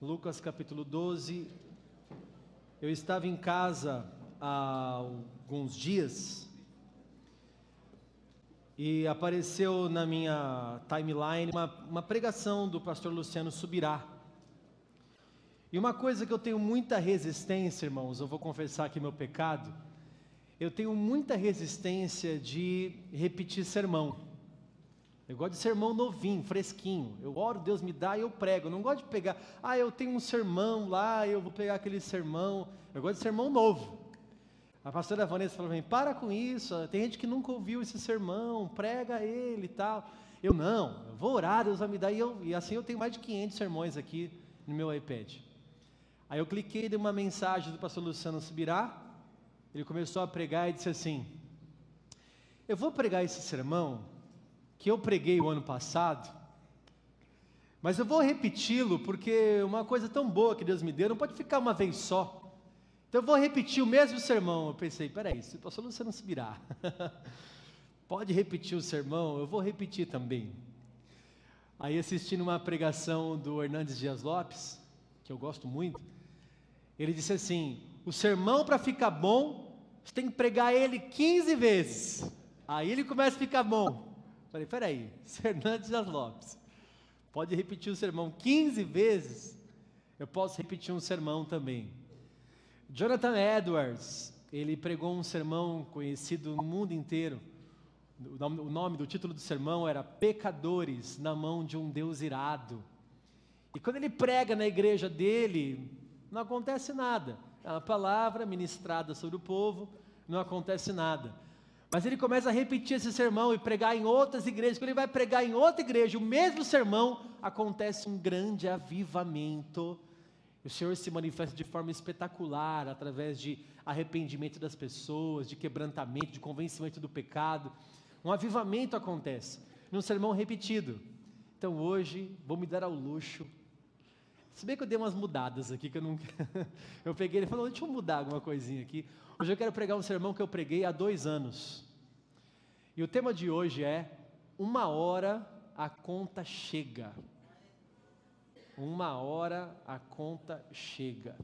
Lucas capítulo 12. Eu estava em casa há alguns dias e apareceu na minha timeline uma, uma pregação do pastor Luciano Subirá. E uma coisa que eu tenho muita resistência, irmãos, eu vou confessar aqui meu pecado, eu tenho muita resistência de repetir sermão. Eu gosto de sermão novinho, fresquinho. Eu oro, Deus me dá e eu prego. Eu não gosto de pegar, ah, eu tenho um sermão lá, eu vou pegar aquele sermão. Eu gosto de sermão novo. A pastora Vanessa falou para mim, para com isso, tem gente que nunca ouviu esse sermão, prega ele e tal. Eu não, eu vou orar, Deus vai me dar. E, eu, e assim eu tenho mais de 500 sermões aqui no meu iPad. Aí eu cliquei de uma mensagem do pastor Luciano Subirá, ele começou a pregar e disse assim: Eu vou pregar esse sermão que eu preguei o ano passado, mas eu vou repeti-lo porque uma coisa tão boa que Deus me deu não pode ficar uma vez só. Então eu vou repetir o mesmo sermão. Eu pensei, peraí, se o pastor Luciano Subirá pode repetir o sermão, eu vou repetir também. Aí assistindo uma pregação do Hernandes Dias Lopes, que eu gosto muito, ele disse assim: o sermão para ficar bom, você tem que pregar ele 15 vezes. Aí ele começa a ficar bom. Falei, peraí, Fernandes das Lopes, pode repetir o sermão 15 vezes? Eu posso repetir um sermão também. Jonathan Edwards, ele pregou um sermão conhecido no mundo inteiro. O nome do título do sermão era Pecadores na mão de um Deus irado. E quando ele prega na igreja dele, não acontece nada. É uma palavra ministrada sobre o povo, não acontece nada. Mas ele começa a repetir esse sermão e pregar em outras igrejas. Quando ele vai pregar em outra igreja, o mesmo sermão, acontece um grande avivamento. O Senhor se manifesta de forma espetacular através de arrependimento das pessoas, de quebrantamento, de convencimento do pecado. Um avivamento acontece num sermão repetido. Então hoje vou me dar ao luxo. Se bem que eu dei umas mudadas aqui que eu não. eu peguei, ele falou: deixa eu mudar alguma coisinha aqui. Hoje eu quero pregar um sermão que eu preguei há dois anos. E o tema de hoje é: Uma hora a conta chega. Uma hora a conta chega.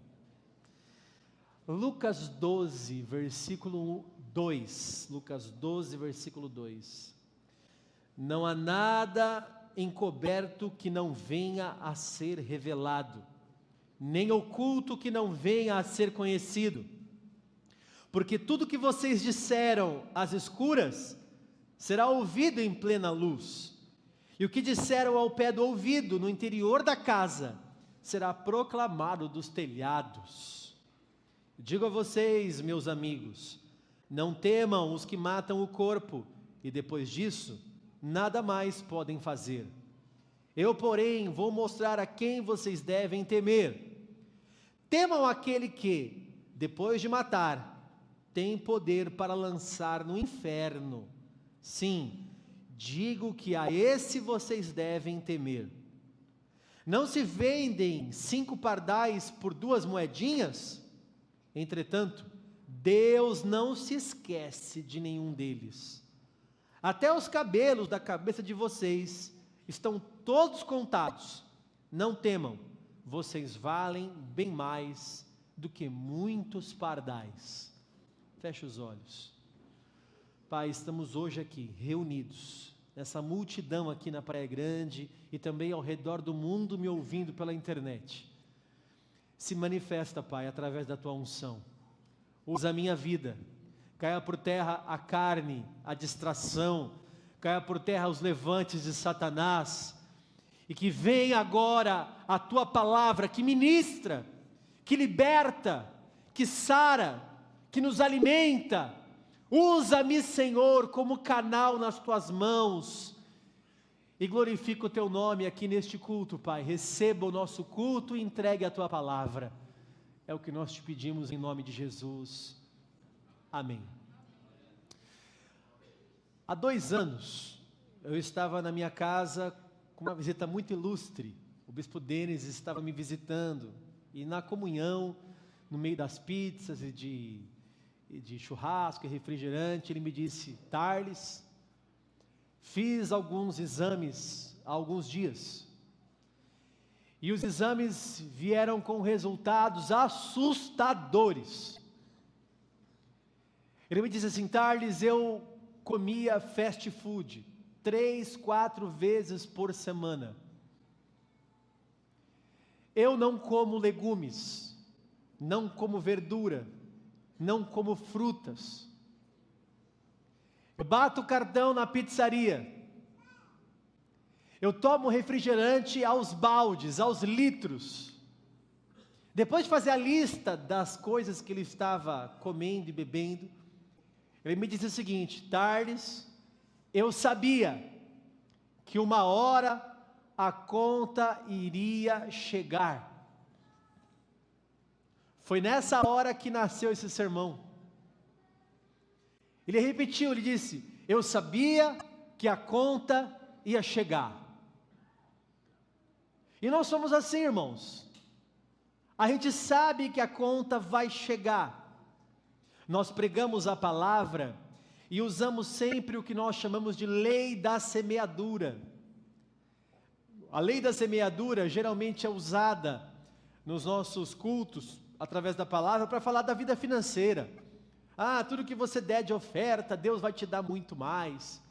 Lucas 12, versículo 2. Lucas 12, versículo 2. Não há nada encoberto que não venha a ser revelado, nem oculto que não venha a ser conhecido porque tudo que vocês disseram às escuras será ouvido em plena luz, e o que disseram ao pé do ouvido, no interior da casa, será proclamado dos telhados. Digo a vocês, meus amigos, não temam os que matam o corpo, e depois disso, nada mais podem fazer. Eu, porém, vou mostrar a quem vocês devem temer. Temam aquele que, depois de matar, tem poder para lançar no inferno. Sim, digo que a esse vocês devem temer. Não se vendem cinco pardais por duas moedinhas? Entretanto, Deus não se esquece de nenhum deles. Até os cabelos da cabeça de vocês estão todos contados. Não temam, vocês valem bem mais do que muitos pardais. Feche os olhos. Pai, estamos hoje aqui reunidos, nessa multidão aqui na Praia Grande e também ao redor do mundo me ouvindo pela internet. Se manifesta, Pai, através da tua unção. Usa a minha vida. Caia por terra a carne, a distração, caia por terra os levantes de Satanás, e que venha agora a tua palavra que ministra, que liberta, que sara, que nos alimenta. Usa-me, Senhor, como canal nas tuas mãos. E glorifica o teu nome aqui neste culto, Pai. Receba o nosso culto e entregue a tua palavra. É o que nós te pedimos em nome de Jesus. Amém. Há dois anos, eu estava na minha casa com uma visita muito ilustre. O bispo Denis estava me visitando e na comunhão, no meio das pizzas e de de churrasco e refrigerante, ele me disse: Tarles, fiz alguns exames há alguns dias. E os exames vieram com resultados assustadores. Ele me disse assim: Tarles, eu comia fast food três, quatro vezes por semana. Eu não como legumes, não como verdura, não como frutas. Eu bato cartão na pizzaria. Eu tomo refrigerante aos baldes, aos litros. Depois de fazer a lista das coisas que ele estava comendo e bebendo, ele me disse o seguinte: Tardes, eu sabia que uma hora a conta iria chegar. Foi nessa hora que nasceu esse sermão. Ele repetiu, ele disse: Eu sabia que a conta ia chegar. E nós somos assim, irmãos. A gente sabe que a conta vai chegar. Nós pregamos a palavra e usamos sempre o que nós chamamos de lei da semeadura. A lei da semeadura geralmente é usada nos nossos cultos, através da palavra, para falar da vida financeira. Ah, tudo que você der de oferta, Deus vai te dar muito mais.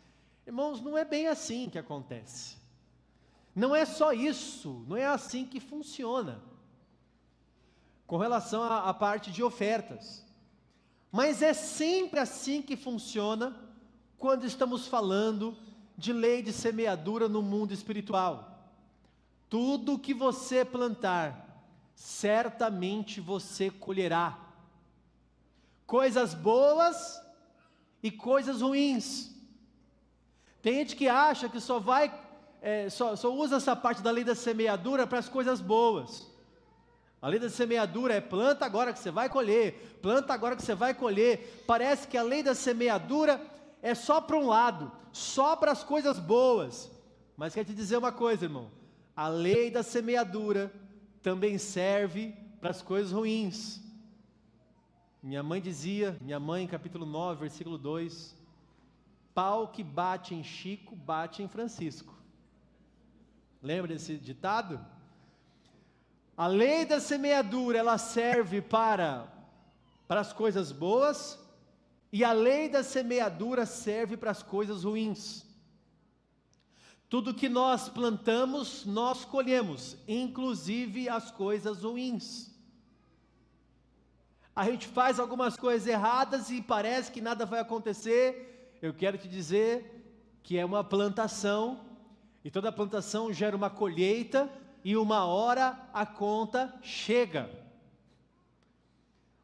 Irmãos, não é bem assim que acontece. Não é só isso, não é assim que funciona. Com relação à, parte de ofertas. Mas é sempre assim que funciona quando estamos falando de lei de semeadura no mundo espiritual. Tudo que você plantar, certamente você colherá. Coisas boas e coisas ruins. Tem gente que acha que só vai, é, só, só usa essa parte da lei da semeadura para as coisas boas. A lei da semeadura é planta agora que você vai colher, planta agora que você vai colher. Parece que a lei da semeadura é só para um lado, só para as coisas boas. Mas quer te dizer uma coisa, irmão: a lei da semeadura também serve para as coisas ruins. Minha mãe dizia, minha mãe, capítulo 9, versículo 2: pau que bate em Chico, bate em Francisco. Lembra desse ditado? A lei da semeadura, ela serve para, para as coisas boas, e a lei da semeadura serve para as coisas ruins. Tudo que nós plantamos, nós colhemos, inclusive as coisas ruins. A gente faz algumas coisas erradas e parece que nada vai acontecer. Eu quero te dizer que é uma plantação, e toda plantação gera uma colheita, e uma hora a conta chega.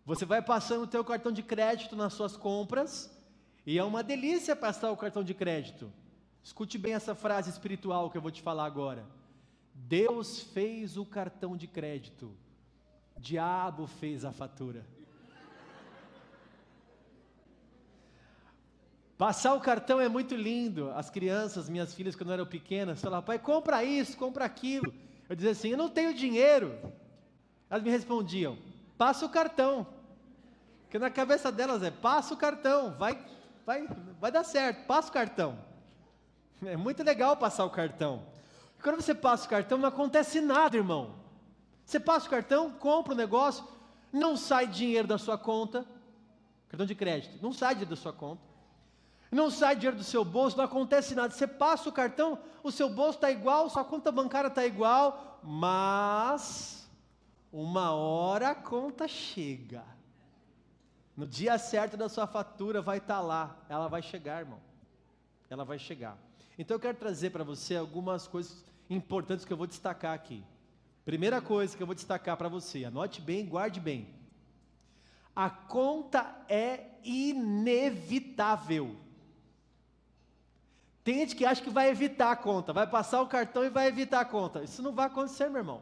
Você vai passando o teu cartão de crédito nas suas compras e é uma delícia passar o cartão de crédito. Escute bem essa frase espiritual que eu vou te falar agora. Deus fez o cartão de crédito, diabo fez a fatura. Passar o cartão é muito lindo. As crianças, minhas filhas, quando eram pequenas, falavam, pai, compra isso, compra aquilo. Eu dizia assim: Eu não tenho dinheiro. Elas me respondiam: Passa o cartão. Porque na cabeça delas é: Passa o cartão, vai, vai, vai dar certo, passa o cartão. É muito legal passar o cartão. Quando você passa o cartão, não acontece nada, irmão. Você passa o cartão, compra o negócio, não sai dinheiro da sua conta, cartão de crédito, não sai dinheiro da sua conta. Não sai dinheiro do seu bolso, não acontece nada. Você passa o cartão, o seu bolso está igual, sua conta bancária está igual, mas uma hora a conta chega. No dia certo da sua fatura vai estar tá lá. Ela vai chegar, irmão. Ela vai chegar. Então eu quero trazer para você algumas coisas importantes que eu vou destacar aqui. Primeira coisa que eu vou destacar para você, anote bem, guarde bem. A conta é inevitável. Tem gente que acha que vai evitar a conta, vai passar o cartão e vai evitar a conta. Isso não vai acontecer, meu irmão.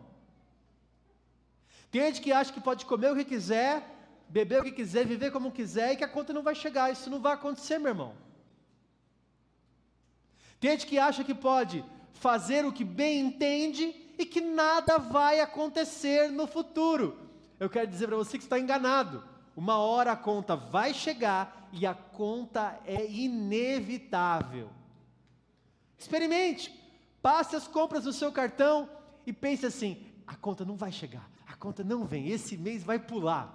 Tem gente que acha que pode comer o que quiser, beber o que quiser, viver como quiser e que a conta não vai chegar. Isso não vai acontecer, meu irmão. Tem gente que acha que pode fazer o que bem entende e que nada vai acontecer no futuro. Eu quero dizer para você que está enganado. Uma hora a conta vai chegar e a conta é inevitável. Experimente, passe as compras no seu cartão e pense assim: a conta não vai chegar, a conta não vem, esse mês vai pular.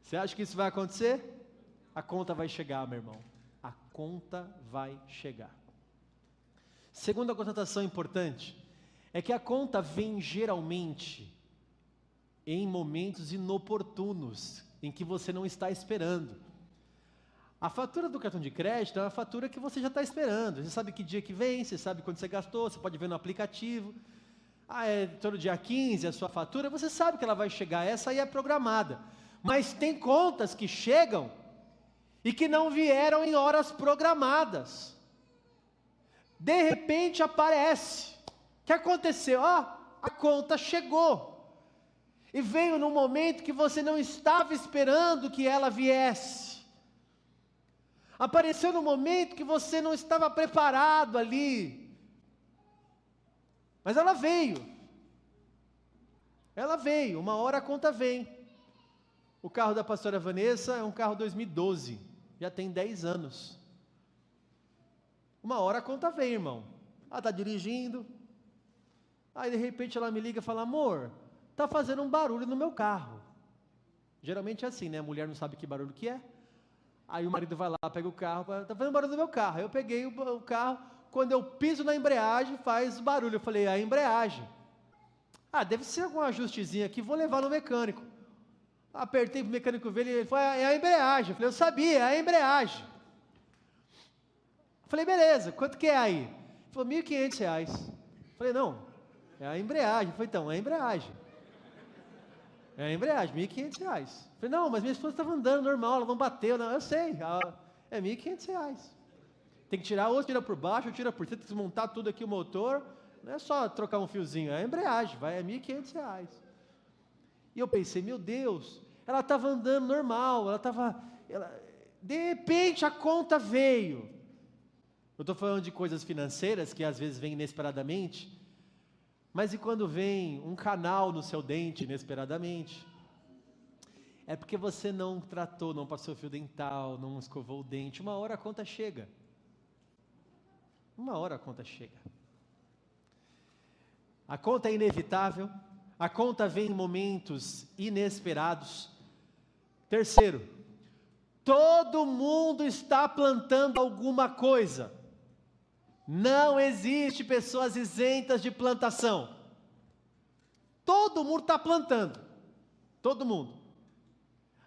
Você acha que isso vai acontecer? A conta vai chegar, meu irmão. A conta vai chegar. Segunda constatação importante é que a conta vem geralmente em momentos inoportunos, em que você não está esperando. A fatura do cartão de crédito é uma fatura que você já está esperando. Você sabe que dia que vem, você sabe quando você gastou, você pode ver no aplicativo. Ah, é todo dia 15 a sua fatura, você sabe que ela vai chegar, essa aí é programada. Mas tem contas que chegam e que não vieram em horas programadas. De repente aparece. O que aconteceu? Ó, oh, a conta chegou. E veio num momento que você não estava esperando que ela viesse. Apareceu no momento que você não estava preparado ali. Mas ela veio. Ela veio, uma hora a conta vem. O carro da pastora Vanessa é um carro 2012, já tem 10 anos. Uma hora a conta vem, irmão. Ela está dirigindo. Aí de repente ela me liga e fala: Amor, está fazendo um barulho no meu carro. Geralmente é assim, né? A mulher não sabe que barulho que é. Aí o marido vai lá, pega o carro, está fazendo barulho no meu carro. Eu peguei o, o carro, quando eu piso na embreagem, faz barulho. Eu falei: A embreagem. Ah, deve ser algum ajustezinho aqui, vou levar no mecânico. Apertei o mecânico ver, ele falou: É a embreagem. Eu falei: Eu sabia, é a embreagem. Falei, beleza, quanto que é aí? Ele falou, R$ 1.500. Falei, não, é a embreagem. Falei, então, é a embreagem. É embreagem, R$ 1.500. Falei, não, mas minha esposa estava andando normal, ela não bateu. Não, eu sei, é R$ 1.500. Tem que tirar, ou tira por baixo, ou tira por cima, desmontar tudo aqui o motor. Não é só trocar um fiozinho, é a embreagem, vai, é R$ 1.500. E eu pensei, meu Deus, ela estava andando normal, ela estava... De repente a conta veio. Eu estou falando de coisas financeiras que às vezes vêm inesperadamente, mas e quando vem um canal no seu dente inesperadamente? É porque você não tratou, não passou fio dental, não escovou o dente. Uma hora a conta chega. Uma hora a conta chega. A conta é inevitável, a conta vem em momentos inesperados. Terceiro, todo mundo está plantando alguma coisa. Não existe pessoas isentas de plantação. Todo mundo está plantando. Todo mundo.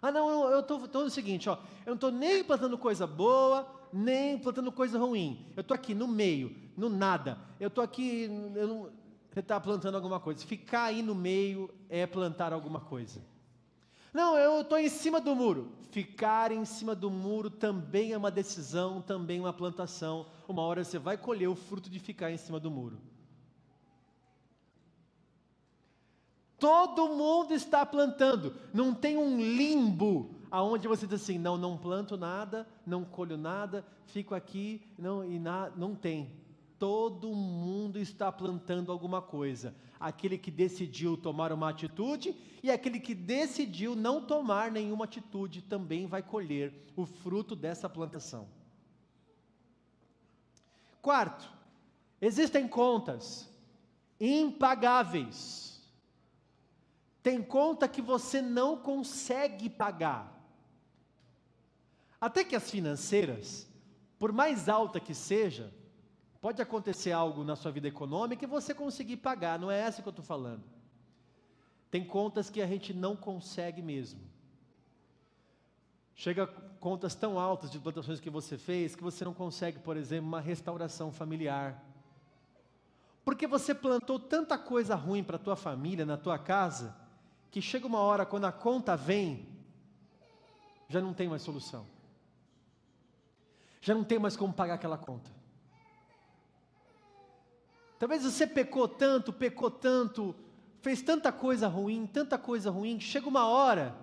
Ah, não, eu estou no seguinte, ó, eu não estou nem plantando coisa boa, nem plantando coisa ruim. Eu estou aqui no meio, no nada. Eu estou aqui, eu não, você está plantando alguma coisa. Ficar aí no meio é plantar alguma coisa. Não, eu estou em cima do muro. Ficar em cima do muro também é uma decisão, também é uma plantação. Uma hora você vai colher o fruto de ficar em cima do muro. Todo mundo está plantando. Não tem um limbo aonde você diz assim, não, não planto nada, não colho nada, fico aqui, não e na, não tem. Todo mundo está plantando alguma coisa aquele que decidiu tomar uma atitude e aquele que decidiu não tomar nenhuma atitude também vai colher o fruto dessa plantação. Quarto, existem contas impagáveis. Tem conta que você não consegue pagar. Até que as financeiras, por mais alta que seja, Pode acontecer algo na sua vida econômica e você conseguir pagar, não é essa que eu estou falando. Tem contas que a gente não consegue mesmo. Chega contas tão altas de plantações que você fez que você não consegue, por exemplo, uma restauração familiar. Porque você plantou tanta coisa ruim para a tua família, na tua casa, que chega uma hora quando a conta vem, já não tem mais solução. Já não tem mais como pagar aquela conta. Talvez você pecou tanto, pecou tanto, fez tanta coisa ruim, tanta coisa ruim, que chega uma hora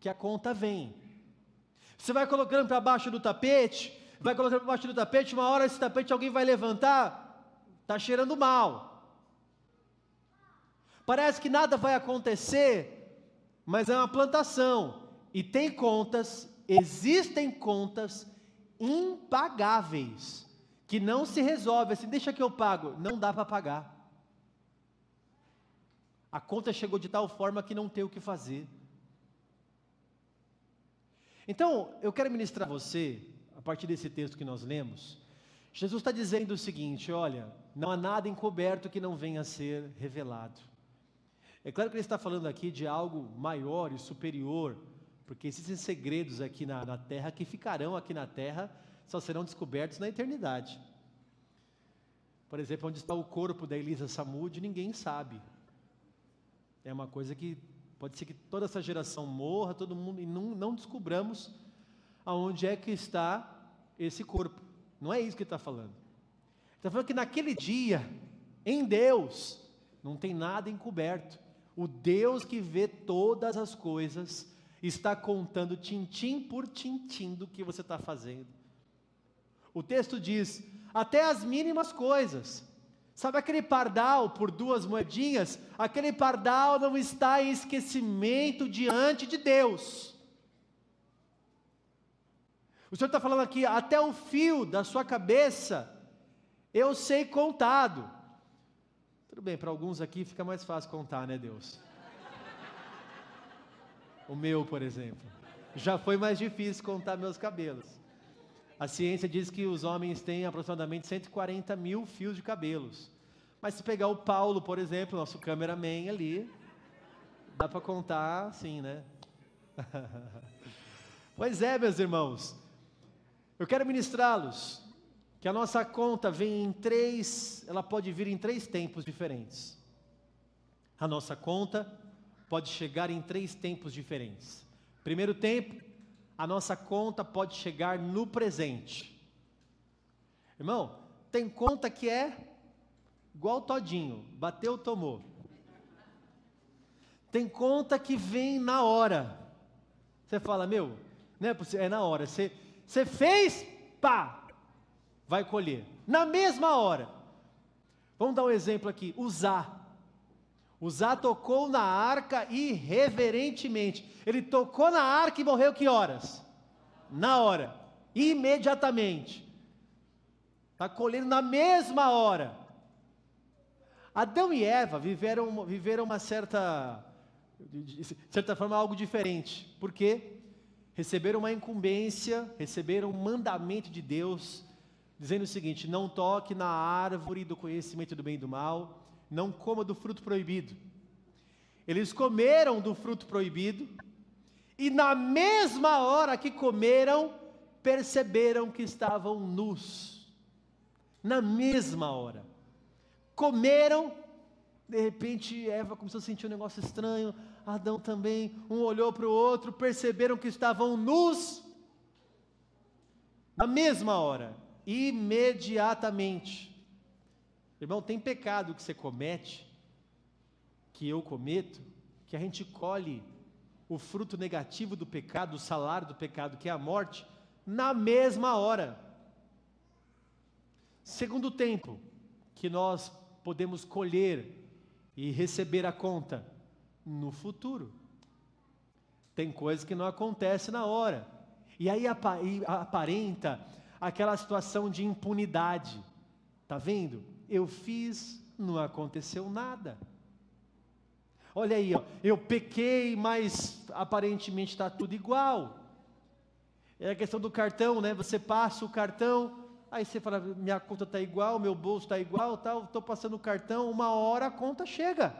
que a conta vem. Você vai colocando para baixo do tapete, vai colocando para baixo do tapete, uma hora esse tapete alguém vai levantar, está cheirando mal. Parece que nada vai acontecer, mas é uma plantação. E tem contas, existem contas impagáveis que não se resolve assim, deixa que eu pago, não dá para pagar. A conta chegou de tal forma que não tem o que fazer. Então, eu quero ministrar a você, a partir desse texto que nós lemos, Jesus está dizendo o seguinte: olha, não há nada encoberto que não venha a ser revelado. É claro que ele está falando aqui de algo maior e superior, porque existem segredos aqui na, na terra que ficarão aqui na terra, só serão descobertos na eternidade. Por exemplo, onde está o corpo da Elisa Samud, ninguém sabe. É uma coisa que pode ser que toda essa geração morra, todo mundo, e não, não descobramos aonde é que está esse corpo. Não é isso que ele está falando. Ele está falando que naquele dia, em Deus, não tem nada encoberto. O Deus que vê todas as coisas está contando tintim por tintim do que você está fazendo. O texto diz: até as mínimas coisas. Sabe aquele pardal por duas moedinhas? Aquele pardal não está em esquecimento diante de Deus. O Senhor está falando aqui, até o fio da sua cabeça, eu sei contado. Tudo bem, para alguns aqui fica mais fácil contar, né, Deus? O meu, por exemplo. Já foi mais difícil contar meus cabelos. A ciência diz que os homens têm aproximadamente 140 mil fios de cabelos. Mas se pegar o Paulo, por exemplo, nosso cameraman ali, dá para contar assim, né? pois é, meus irmãos. Eu quero ministrá-los que a nossa conta vem em três, ela pode vir em três tempos diferentes. A nossa conta pode chegar em três tempos diferentes. Primeiro tempo, a nossa conta pode chegar no presente. Irmão, tem conta que é igual todinho, bateu, tomou. Tem conta que vem na hora. Você fala, meu, não é possível, é na hora. Você, você fez, pá, vai colher. Na mesma hora. Vamos dar um exemplo aqui, usar. Uzá tocou na arca irreverentemente. Ele tocou na arca e morreu que horas? Na hora, imediatamente. Está colhendo na mesma hora. Adão e Eva viveram, viveram uma certa, de certa forma, algo diferente. Por quê? Receberam uma incumbência, receberam um mandamento de Deus, dizendo o seguinte: não toque na árvore do conhecimento do bem e do mal não coma do fruto proibido. Eles comeram do fruto proibido, e na mesma hora que comeram, perceberam que estavam nus. Na mesma hora. Comeram, de repente Eva começou a sentir um negócio estranho, Adão também, um olhou para o outro, perceberam que estavam nus. Na mesma hora, imediatamente. Irmão, tem pecado que você comete, que eu cometo, que a gente colhe o fruto negativo do pecado, o salário do pecado, que é a morte, na mesma hora. Segundo tempo, que nós podemos colher e receber a conta no futuro. Tem coisas que não acontecem na hora. E aí aparenta aquela situação de impunidade. Tá vendo? Eu fiz, não aconteceu nada. Olha aí, ó, eu pequei, mas aparentemente está tudo igual. É a questão do cartão, né? Você passa o cartão, aí você fala, minha conta está igual, meu bolso está igual, tal, estou passando o cartão, uma hora a conta chega.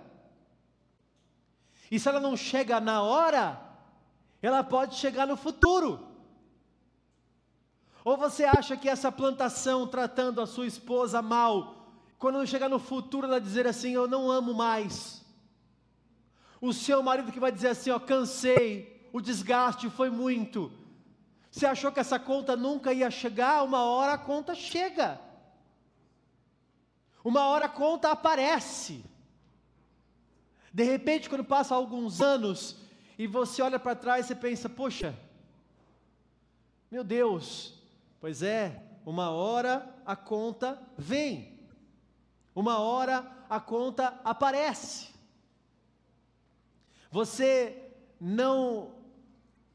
E se ela não chega na hora, ela pode chegar no futuro. Ou você acha que essa plantação tratando a sua esposa mal quando chegar no futuro, ela dizer assim: Eu não amo mais. O seu marido que vai dizer assim: Ó, cansei, o desgaste foi muito. Você achou que essa conta nunca ia chegar? Uma hora a conta chega. Uma hora a conta aparece. De repente, quando passa alguns anos e você olha para trás e pensa: Poxa, meu Deus, pois é, uma hora a conta vem. Uma hora a conta aparece. Você não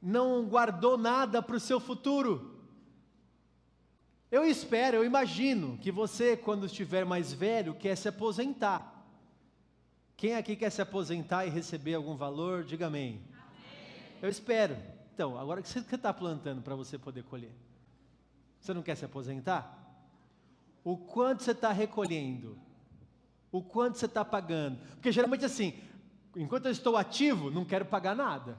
não guardou nada para o seu futuro. Eu espero, eu imagino que você, quando estiver mais velho, quer se aposentar. Quem aqui quer se aposentar e receber algum valor, diga amém. amém. Eu espero. Então, agora o que você está plantando para você poder colher? Você não quer se aposentar? O quanto você está recolhendo? O quanto você está pagando? Porque geralmente assim, enquanto eu estou ativo, não quero pagar nada.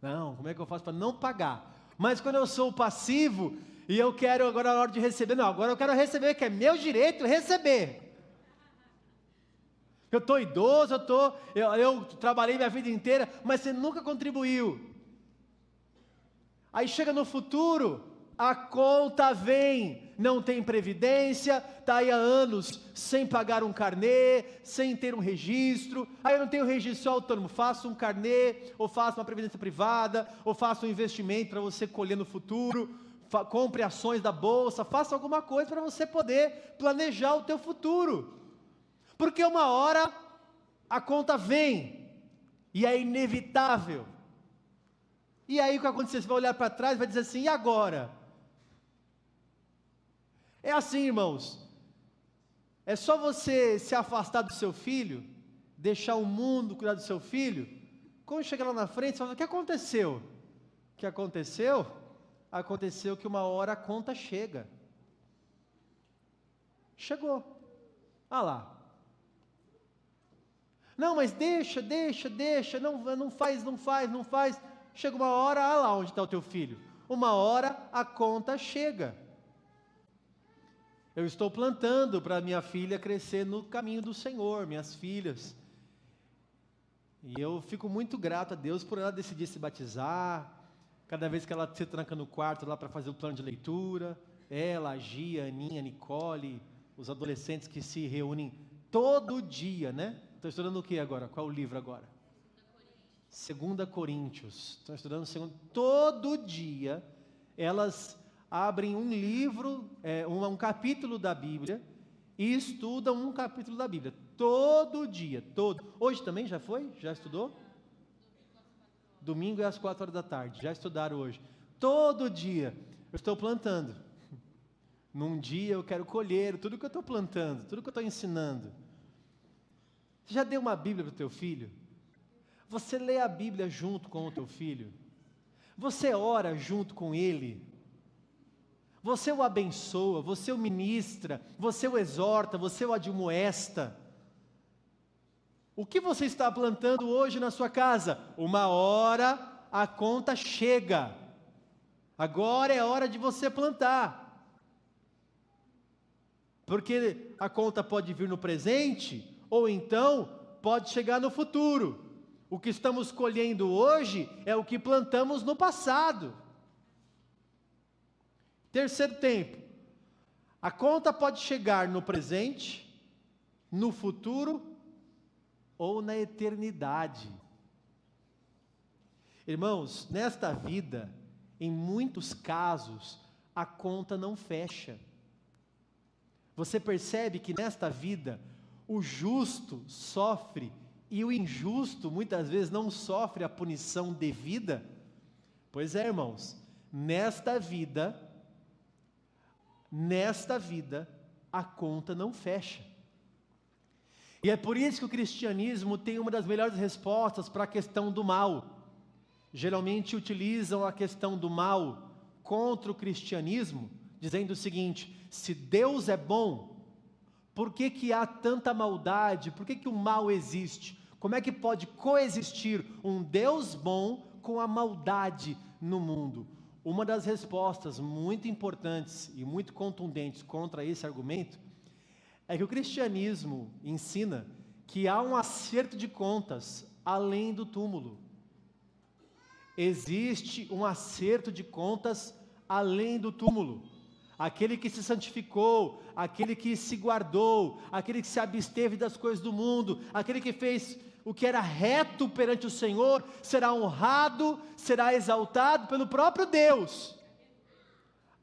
Não, como é que eu faço para não pagar? Mas quando eu sou passivo e eu quero agora na hora de receber, não, agora eu quero receber, que é meu direito receber. Eu estou idoso, eu, tô, eu, eu trabalhei minha vida inteira, mas você nunca contribuiu. Aí chega no futuro, a conta vem, não tem previdência, está aí há anos sem pagar um carnê, sem ter um registro, aí eu não tenho registro autônomo, faço um carnê, ou faço uma previdência privada, ou faço um investimento para você colher no futuro, compre ações da bolsa, faça alguma coisa para você poder planejar o teu futuro. Porque uma hora a conta vem e é inevitável. E aí o que acontece? Você vai olhar para trás e vai dizer assim: e agora? É assim, irmãos. É só você se afastar do seu filho, deixar o mundo cuidar do seu filho. Quando chega lá na frente, você fala: o que aconteceu? O que aconteceu? Aconteceu que uma hora a conta chega. Chegou. Ah lá, não, mas deixa, deixa, deixa, não, não faz, não faz, não faz. Chega uma hora, olha lá onde está o teu filho. Uma hora a conta chega. Eu estou plantando para minha filha crescer no caminho do Senhor, minhas filhas. E eu fico muito grato a Deus por ela decidir se batizar. Cada vez que ela se tranca no quarto lá para fazer o plano de leitura, ela, a Gia, a Aninha, a Nicole, os adolescentes que se reúnem todo dia, né? Estou estudando o que agora? Qual o livro agora? Segunda Coríntios. Estou estudando segundo. Todo dia elas abrem um livro, é, um, um capítulo da Bíblia e estudam um capítulo da Bíblia. Todo dia, todo. Hoje também já foi? Já estudou? Domingo é às quatro horas da tarde. Já estudaram hoje. Todo dia eu estou plantando. Num dia eu quero colher tudo que eu estou plantando, tudo que eu estou ensinando. Você já deu uma Bíblia para o teu filho? Você lê a Bíblia junto com o teu filho? Você ora junto com ele? Você o abençoa, você o ministra, você o exorta, você o admoesta. O que você está plantando hoje na sua casa? Uma hora a conta chega. Agora é hora de você plantar. Porque a conta pode vir no presente ou então pode chegar no futuro. O que estamos colhendo hoje é o que plantamos no passado. Terceiro tempo, a conta pode chegar no presente, no futuro ou na eternidade. Irmãos, nesta vida, em muitos casos, a conta não fecha. Você percebe que nesta vida, o justo sofre e o injusto muitas vezes não sofre a punição devida? Pois é, irmãos, nesta vida, nesta vida, a conta não fecha. E é por isso que o cristianismo tem uma das melhores respostas para a questão do mal. Geralmente utilizam a questão do mal contra o cristianismo, dizendo o seguinte: se Deus é bom, por que, que há tanta maldade? Por que, que o mal existe? Como é que pode coexistir um Deus bom com a maldade no mundo? Uma das respostas muito importantes e muito contundentes contra esse argumento é que o cristianismo ensina que há um acerto de contas além do túmulo. Existe um acerto de contas além do túmulo aquele que se santificou, aquele que se guardou, aquele que se absteve das coisas do mundo, aquele que fez o que era reto perante o Senhor, será honrado, será exaltado pelo próprio Deus.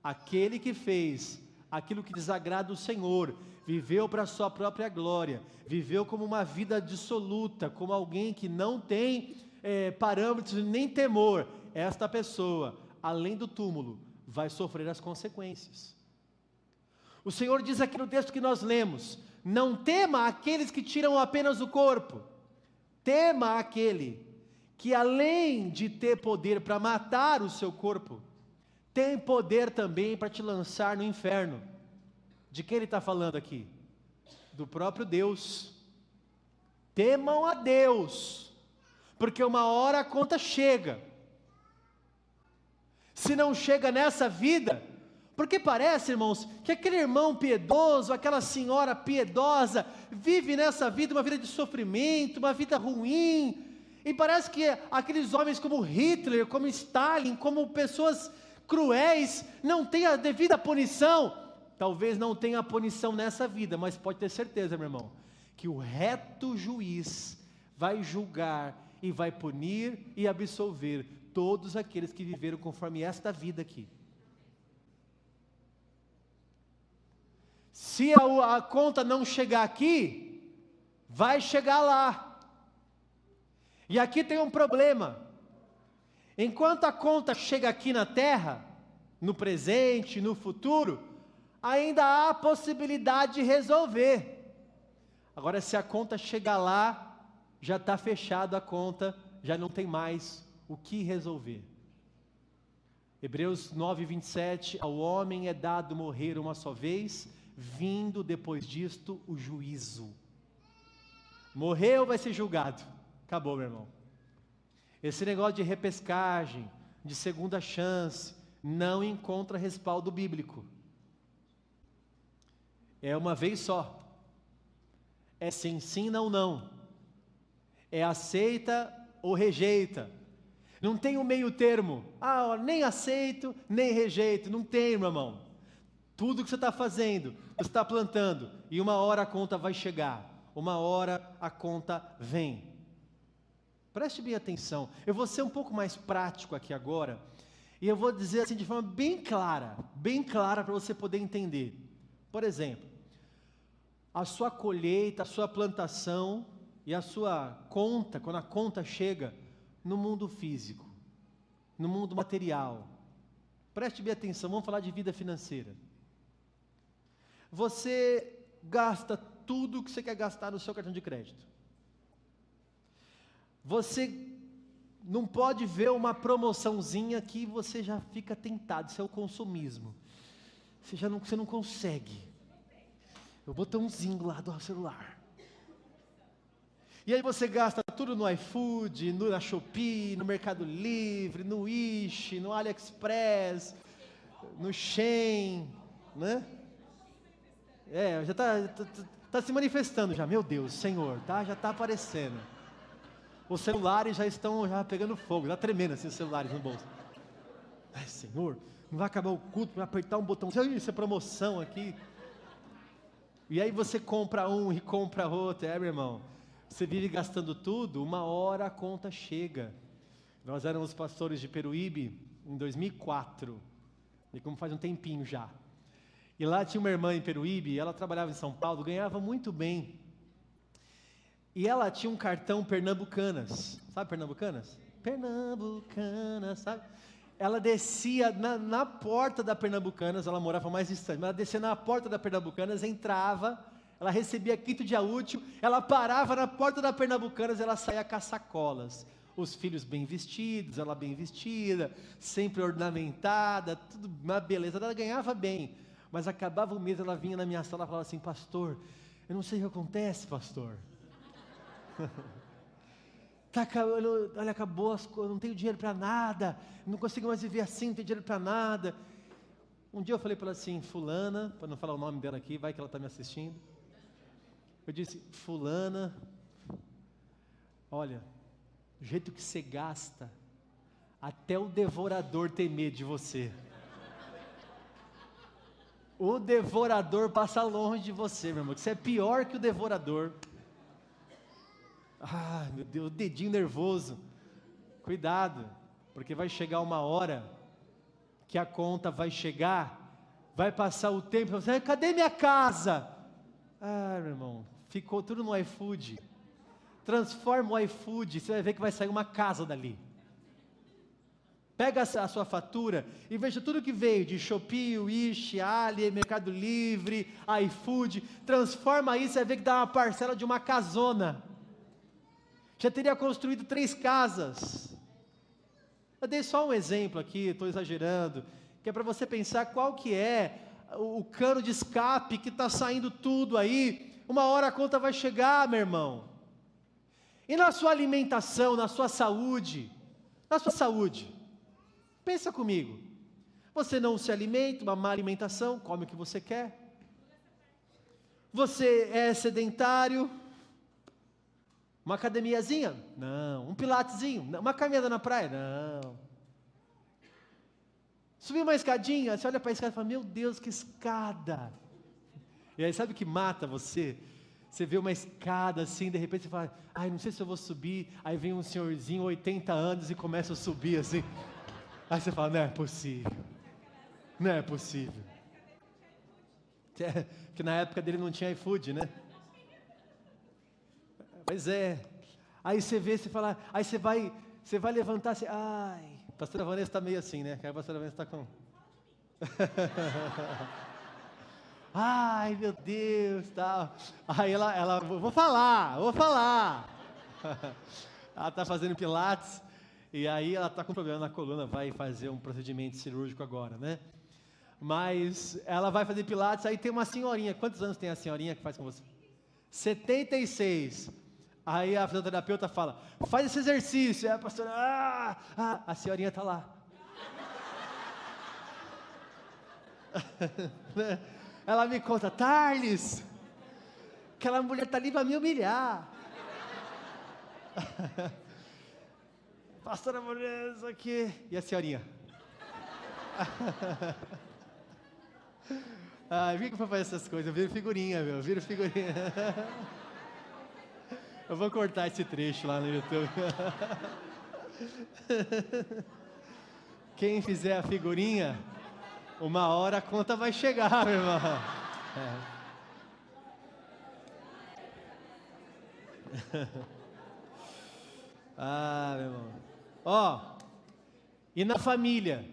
Aquele que fez aquilo que desagrada o Senhor, viveu para a sua própria glória, viveu como uma vida dissoluta, como alguém que não tem é, parâmetros nem temor, esta pessoa, além do túmulo, vai sofrer as consequências. O Senhor diz aqui no texto que nós lemos: Não tema aqueles que tiram apenas o corpo, Tema aquele que, além de ter poder para matar o seu corpo, tem poder também para te lançar no inferno. De quem ele está falando aqui? Do próprio Deus. Temam a Deus, porque uma hora a conta chega. Se não chega nessa vida, porque parece, irmãos, que aquele irmão piedoso, aquela senhora piedosa, vive nessa vida uma vida de sofrimento, uma vida ruim, e parece que aqueles homens como Hitler, como Stalin, como pessoas cruéis, não têm a devida punição. Talvez não tenha a punição nessa vida, mas pode ter certeza, meu irmão, que o reto juiz vai julgar e vai punir e absolver todos aqueles que viveram conforme esta vida aqui. Se a, a conta não chegar aqui, vai chegar lá. E aqui tem um problema. Enquanto a conta chega aqui na terra, no presente, no futuro, ainda há a possibilidade de resolver. Agora, se a conta chegar lá, já está fechada a conta, já não tem mais o que resolver. Hebreus 9, 27, ao homem é dado morrer uma só vez, vindo depois disto o juízo. Morreu, vai ser julgado. Acabou, meu irmão. Esse negócio de repescagem, de segunda chance, não encontra respaldo bíblico. É uma vez só. É se ensina ou não. É aceita ou rejeita. Não tem um meio termo. Ah, nem aceito, nem rejeito. Não tem, meu irmão. Tudo que você está fazendo, você está plantando, e uma hora a conta vai chegar, uma hora a conta vem. Preste bem atenção, eu vou ser um pouco mais prático aqui agora, e eu vou dizer assim de forma bem clara, bem clara para você poder entender. Por exemplo, a sua colheita, a sua plantação e a sua conta, quando a conta chega no mundo físico, no mundo material. Preste bem atenção, vamos falar de vida financeira você gasta tudo que você quer gastar no seu cartão de crédito. Você não pode ver uma promoçãozinha que você já fica tentado, isso é o consumismo. Você já não, você não consegue. O botãozinho lá do celular. E aí você gasta tudo no iFood, no, na Shopee, no Mercado Livre, no Wish, no AliExpress, no Shein, né? É, já está tá, tá, tá se manifestando já. Meu Deus, Senhor, tá? Já está aparecendo. Os celulares já estão já pegando fogo, já tremendo assim os celulares no bolso. Ai, Senhor, não vai acabar o culto, vai apertar um botão. Isso é promoção aqui. E aí você compra um e compra outro, é, meu irmão. Você vive gastando tudo, uma hora a conta chega. Nós éramos pastores de Peruíbe em 2004. E como faz um tempinho já. E lá tinha uma irmã em Peruíbe, ela trabalhava em São Paulo, ganhava muito bem. E ela tinha um cartão Pernambucanas. Sabe Pernambucanas? Pernambucanas, sabe? Ela descia na, na porta da Pernambucanas, ela morava mais distante, mas ela descia na porta da Pernambucanas, entrava, ela recebia quinto dia útil, ela parava na porta da Pernambucanas, ela saía com as sacolas. Os filhos bem vestidos, ela bem vestida, sempre ornamentada, tudo uma beleza, ela ganhava bem. Mas acabava o mês, ela vinha na minha sala e falava assim: Pastor, eu não sei o que acontece, pastor. tá, olha, acabou as coisas, não tenho dinheiro para nada, não consigo mais viver assim, não tenho dinheiro para nada. Um dia eu falei para ela assim, fulana, para não falar o nome dela aqui, vai que ela está me assistindo. Eu disse, fulana, olha, o jeito que você gasta, até o devorador tem medo de você. O devorador passa longe de você, meu irmão. Você é pior que o devorador. Ah, meu Deus, dedinho nervoso. Cuidado, porque vai chegar uma hora que a conta vai chegar, vai passar o tempo, você, cadê minha casa? Ah, meu irmão, ficou tudo no iFood. Transforma o iFood, você vai ver que vai sair uma casa dali. Pega a sua fatura e veja tudo que veio de Shopee, Wish, Ali, Mercado Livre, iFood. Transforma isso e ver que dá uma parcela de uma casona. já teria construído três casas. Eu dei só um exemplo aqui, estou exagerando, que é para você pensar qual que é o cano de escape que está saindo tudo aí. Uma hora a conta vai chegar, meu irmão. E na sua alimentação, na sua saúde, na sua saúde, pensa comigo. Você não se alimenta, uma má alimentação, come o que você quer. Você é sedentário, uma academiazinha? Não. Um pilatezinho? Uma caminhada na praia? Não. Subir uma escadinha, você olha para a escada e fala: Meu Deus, que escada! E aí, sabe o que mata você? Você vê uma escada assim, de repente você fala: Ai, não sei se eu vou subir. Aí vem um senhorzinho, 80 anos, e começa a subir assim. Aí você fala: Não é possível. Não é possível. É, que na época dele não tinha iFood, né? Pois é. Aí você vê, você fala, aí você vai, você vai levantar, você, ai, a pastora Vanessa está meio assim, né? Que a pastora Vanessa está com. ai, meu Deus, tal. Aí ela, ela, vou falar, vou falar. ela está fazendo pilates e aí ela está com problema na coluna, vai fazer um procedimento cirúrgico agora, né? Mas ela vai fazer pilates, aí tem uma senhorinha. Quantos anos tem a senhorinha que faz com você? 76. Aí a fisioterapeuta fala: faz esse exercício. Aí a pastora, ah, ah, a senhorinha está lá. Ela me conta, Tarles, aquela mulher está ali para me humilhar. Pastora isso aqui. E a senhorinha? ah, vim para fazer essas coisas, eu viro figurinha, meu, eu viro figurinha. Eu vou cortar esse trecho lá no YouTube. Quem fizer a figurinha, uma hora a conta vai chegar, meu irmão. É. ah, meu irmão. Ó, e na família?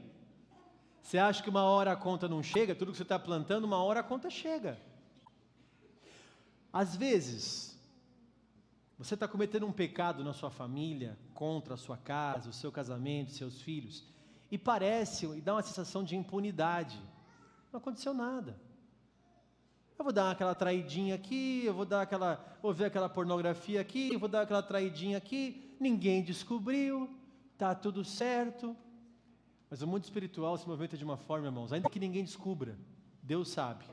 Você acha que uma hora a conta não chega? Tudo que você está plantando, uma hora a conta chega. Às vezes, você está cometendo um pecado na sua família, contra a sua casa, o seu casamento, seus filhos, e parece, e dá uma sensação de impunidade. Não aconteceu nada. Eu vou dar aquela traidinha aqui, eu vou dar aquela, vou ver aquela pornografia aqui, eu vou dar aquela traidinha aqui, ninguém descobriu, tá tudo certo. Mas o mundo espiritual se movimenta de uma forma, irmãos, ainda que ninguém descubra, Deus sabe.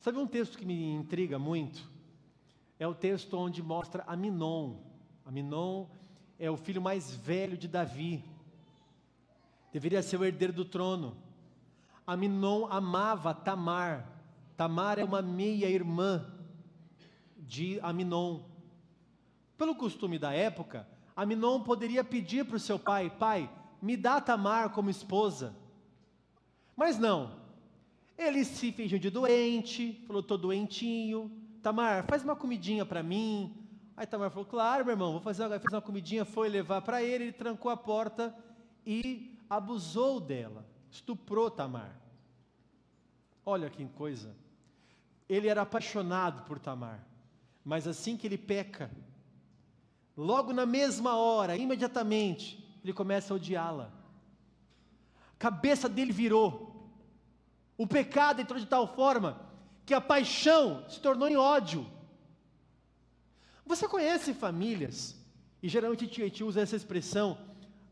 Sabe um texto que me intriga muito? é o texto onde mostra Aminon. Aminon é o filho mais velho de Davi. Deveria ser o herdeiro do trono. Aminon amava Tamar. Tamar é uma meia-irmã de Aminon. Pelo costume da época, Aminon poderia pedir para o seu pai: Pai, me dá Tamar como esposa. Mas não. Ele se fingiu de doente, falou: estou doentinho, Tamar, faz uma comidinha para mim. Aí Tamar falou, claro, meu irmão, vou fazer uma, fez uma comidinha, foi levar para ele, ele trancou a porta e abusou dela, estuprou Tamar. Olha que coisa. Ele era apaixonado por Tamar, mas assim que ele peca, logo na mesma hora, imediatamente, ele começa a odiá-la. A cabeça dele virou. O pecado entrou de tal forma que a paixão se tornou em ódio. Você conhece famílias, e geralmente a gente usa essa expressão,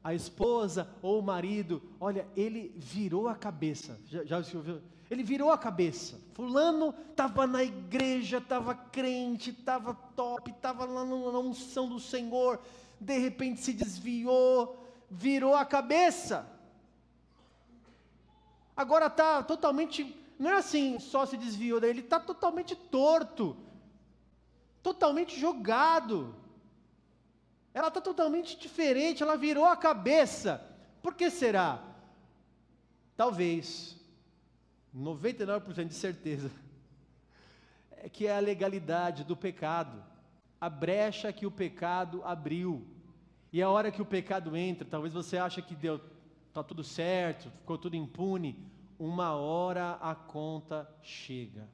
a esposa ou o marido, olha, ele virou a cabeça. Já, já ouviu? Ele virou a cabeça. Fulano estava na igreja, estava crente, estava top, estava lá na unção do Senhor, de repente se desviou, virou a cabeça. Agora está totalmente não é assim, só se desviou ele está totalmente torto, totalmente jogado. Ela está totalmente diferente, ela virou a cabeça. Por que será? Talvez, 99% de certeza, é que é a legalidade do pecado, a brecha que o pecado abriu. E a hora que o pecado entra, talvez você ache que deu, está tudo certo, ficou tudo impune uma hora a conta chega.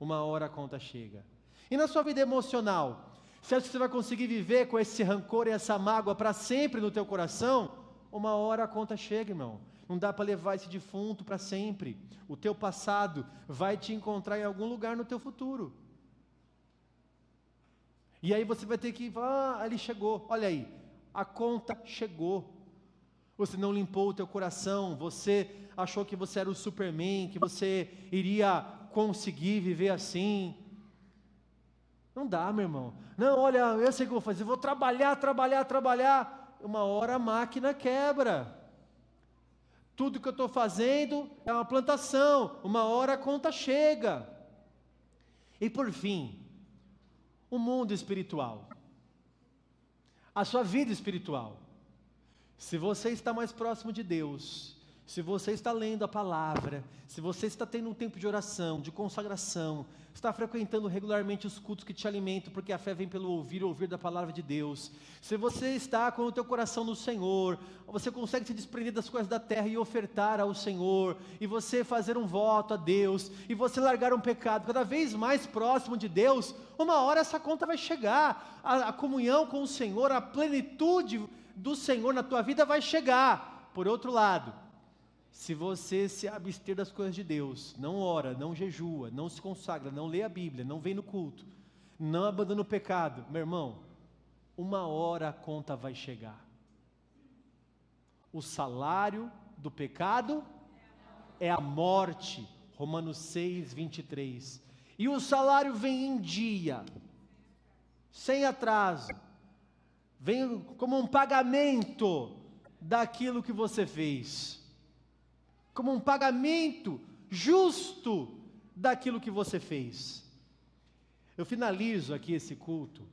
Uma hora a conta chega. E na sua vida emocional, Você acha que você vai conseguir viver com esse rancor e essa mágoa para sempre no teu coração? Uma hora a conta chega, irmão. Não dá para levar esse defunto para sempre. O teu passado vai te encontrar em algum lugar no teu futuro. E aí você vai ter que falar, ah, ele chegou. Olha aí, a conta chegou. Você não limpou o teu coração, você achou que você era o Superman, que você iria conseguir viver assim. Não dá, meu irmão. Não, olha, eu sei o que eu vou fazer, vou trabalhar, trabalhar, trabalhar. Uma hora a máquina quebra. Tudo que eu estou fazendo é uma plantação, uma hora a conta chega. E por fim, o mundo espiritual, a sua vida espiritual. Se você está mais próximo de Deus, se você está lendo a palavra, se você está tendo um tempo de oração, de consagração, está frequentando regularmente os cultos que te alimentam, porque a fé vem pelo ouvir, ouvir da palavra de Deus. Se você está com o teu coração no Senhor, você consegue se desprender das coisas da terra e ofertar ao Senhor, e você fazer um voto a Deus, e você largar um pecado cada vez mais próximo de Deus, uma hora essa conta vai chegar. A, a comunhão com o Senhor, a plenitude do Senhor na tua vida vai chegar. Por outro lado, se você se abster das coisas de Deus, não ora, não jejua, não se consagra, não lê a Bíblia, não vem no culto, não abandona o pecado, meu irmão, uma hora a conta vai chegar. O salário do pecado é a morte, Romanos 6, 23. E o salário vem em dia, sem atraso, vem como um pagamento daquilo que você fez como um pagamento justo daquilo que você fez. Eu finalizo aqui esse culto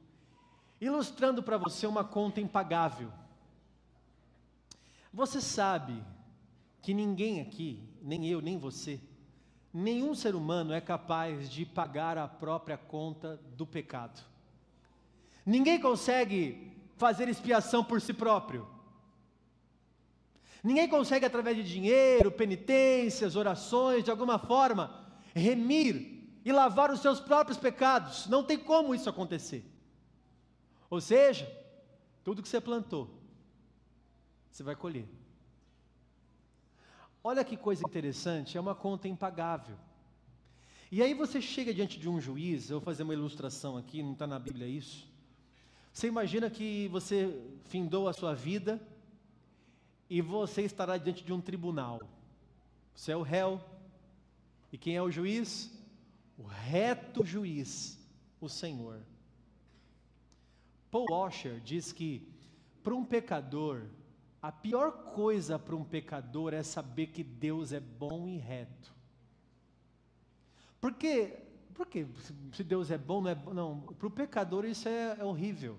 ilustrando para você uma conta impagável. Você sabe que ninguém aqui, nem eu, nem você, nenhum ser humano é capaz de pagar a própria conta do pecado. Ninguém consegue fazer expiação por si próprio. Ninguém consegue, através de dinheiro, penitências, orações, de alguma forma, remir e lavar os seus próprios pecados. Não tem como isso acontecer. Ou seja, tudo que você plantou, você vai colher. Olha que coisa interessante, é uma conta impagável. E aí você chega diante de um juiz, eu vou fazer uma ilustração aqui, não está na Bíblia isso. Você imagina que você findou a sua vida, e você estará diante de um tribunal. Você é o réu. E quem é o juiz? O reto juiz, o Senhor. Paul Washer diz que para um pecador, a pior coisa para um pecador é saber que Deus é bom e reto. Porque, porque se Deus é bom, não é não, para o pecador isso é, é horrível.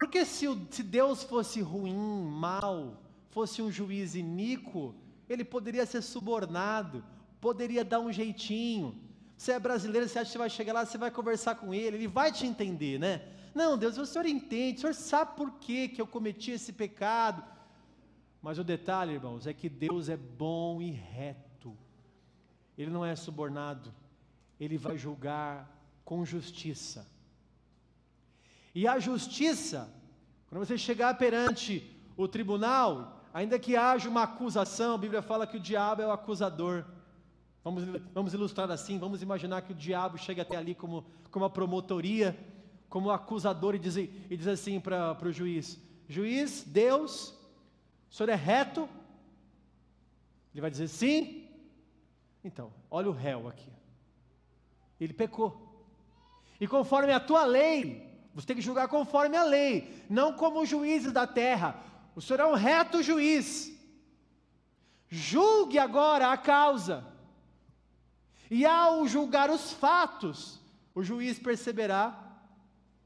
Porque se, se Deus fosse ruim, mal, fosse um juiz iníquo, ele poderia ser subornado, poderia dar um jeitinho. Você é brasileiro, você acha que você vai chegar lá, você vai conversar com ele, ele vai te entender, né? Não, Deus, o Senhor entende, o Senhor sabe por que, que eu cometi esse pecado. Mas o detalhe, irmãos, é que Deus é bom e reto. Ele não é subornado, ele vai julgar com justiça. E a justiça, quando você chegar perante o tribunal, ainda que haja uma acusação, a Bíblia fala que o diabo é o acusador. Vamos, vamos ilustrar assim, vamos imaginar que o diabo chega até ali como, como a promotoria, como acusador e diz, e diz assim para o juiz: Juiz, Deus, o senhor é reto? Ele vai dizer sim. Então, olha o réu aqui. Ele pecou. E conforme a tua lei, você tem que julgar conforme a lei, não como juízes da terra. O Senhor é um reto juiz. Julgue agora a causa. E ao julgar os fatos, o juiz perceberá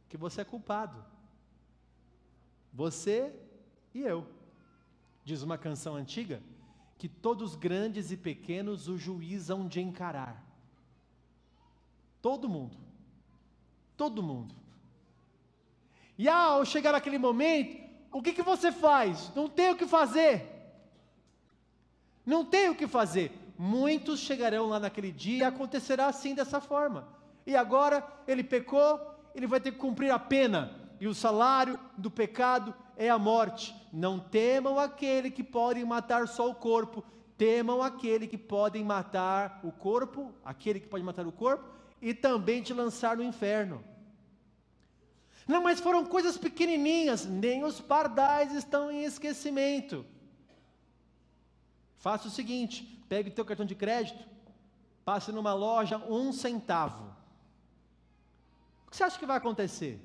que você é culpado. Você e eu. Diz uma canção antiga que todos grandes e pequenos o juiz hão de encarar. Todo mundo. Todo mundo. E ao chegar naquele momento, o que, que você faz? Não tem o que fazer. Não tem o que fazer. Muitos chegarão lá naquele dia e acontecerá assim dessa forma. E agora ele pecou ele vai ter que cumprir a pena, e o salário do pecado é a morte. Não temam aquele que pode matar só o corpo, temam aquele que pode matar o corpo, aquele que pode matar o corpo, e também te lançar no inferno. Não, mas foram coisas pequenininhas, nem os pardais estão em esquecimento. Faça o seguinte: pegue o teu cartão de crédito, passe numa loja um centavo. O que você acha que vai acontecer?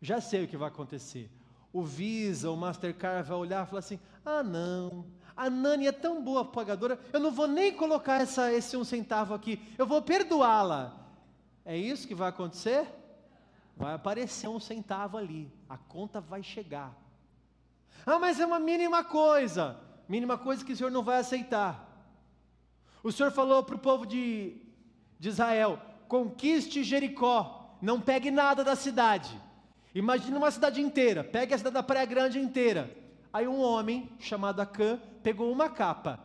Já sei o que vai acontecer. O Visa, o Mastercard vai olhar e falar assim: ah, não, a Nani é tão boa pagadora, eu não vou nem colocar essa, esse um centavo aqui, eu vou perdoá-la. É isso que vai acontecer? Vai aparecer um centavo ali, a conta vai chegar. Ah, mas é uma mínima coisa, mínima coisa que o Senhor não vai aceitar. O Senhor falou para o povo de, de Israel: conquiste Jericó, não pegue nada da cidade. Imagine uma cidade inteira, pegue a cidade da Praia Grande inteira. Aí um homem chamado Acã pegou uma capa.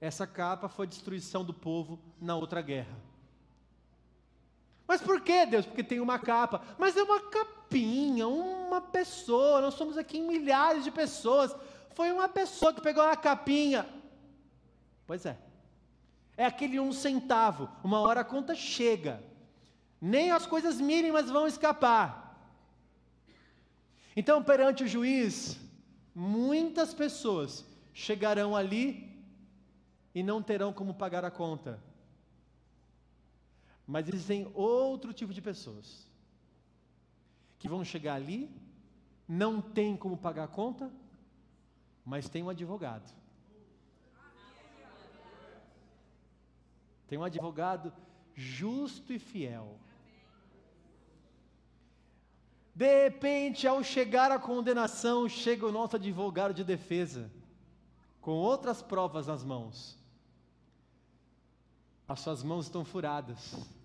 Essa capa foi a destruição do povo na outra guerra. Mas por que, Deus? Porque tem uma capa. Mas é uma capinha, uma pessoa. Nós somos aqui em milhares de pessoas. Foi uma pessoa que pegou uma capinha. Pois é. É aquele um centavo. Uma hora a conta chega. Nem as coisas mínimas vão escapar. Então, perante o juiz, muitas pessoas chegarão ali e não terão como pagar a conta. Mas existem outro tipo de pessoas que vão chegar ali, não tem como pagar a conta, mas tem um advogado. Tem um advogado justo e fiel. De repente, ao chegar à condenação, chega o nosso advogado de defesa, com outras provas nas mãos. As suas mãos estão furadas.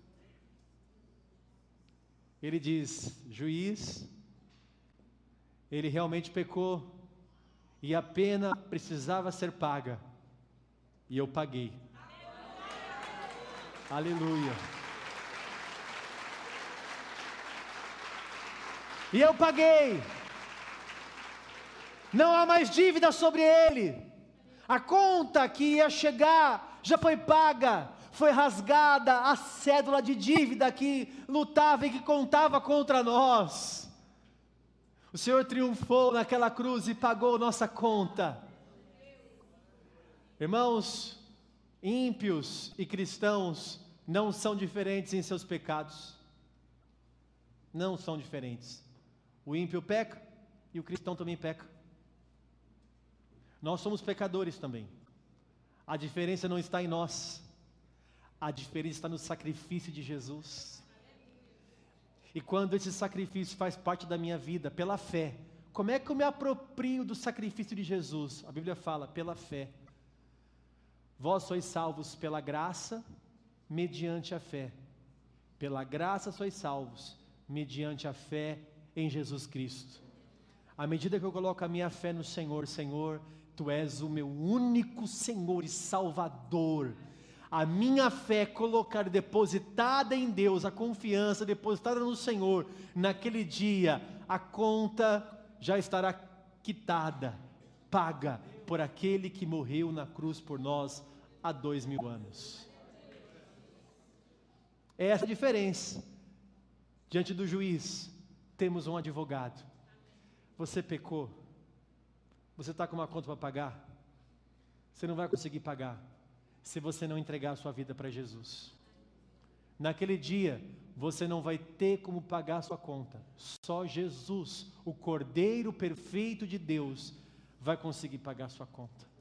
Ele diz: juiz, ele realmente pecou, e a pena precisava ser paga, e eu paguei. Aleluia. E eu paguei. Não há mais dívida sobre ele. A conta que ia chegar já foi paga, foi rasgada a cédula de dívida que lutava e que contava contra nós. O Senhor triunfou naquela cruz e pagou nossa conta. Irmãos, ímpios e cristãos não são diferentes em seus pecados. Não são diferentes. O ímpio peca e o cristão também peca. Nós somos pecadores também. A diferença não está em nós, a diferença está no sacrifício de Jesus. E quando esse sacrifício faz parte da minha vida, pela fé, como é que eu me aproprio do sacrifício de Jesus? A Bíblia fala, pela fé. Vós sois salvos pela graça, mediante a fé. Pela graça sois salvos, mediante a fé em Jesus Cristo. À medida que eu coloco a minha fé no Senhor, Senhor, Tu és o meu único Senhor e Salvador. A minha fé colocar depositada em Deus, a confiança depositada no Senhor, naquele dia, a conta já estará quitada, paga por aquele que morreu na cruz por nós há dois mil anos. É essa a diferença diante do juiz temos um advogado. Você pecou, você está com uma conta para pagar, você não vai conseguir pagar se você não entregar a sua vida para Jesus. Naquele dia, você não vai ter como pagar a sua conta. Só Jesus, o Cordeiro perfeito de Deus, vai conseguir pagar a sua conta.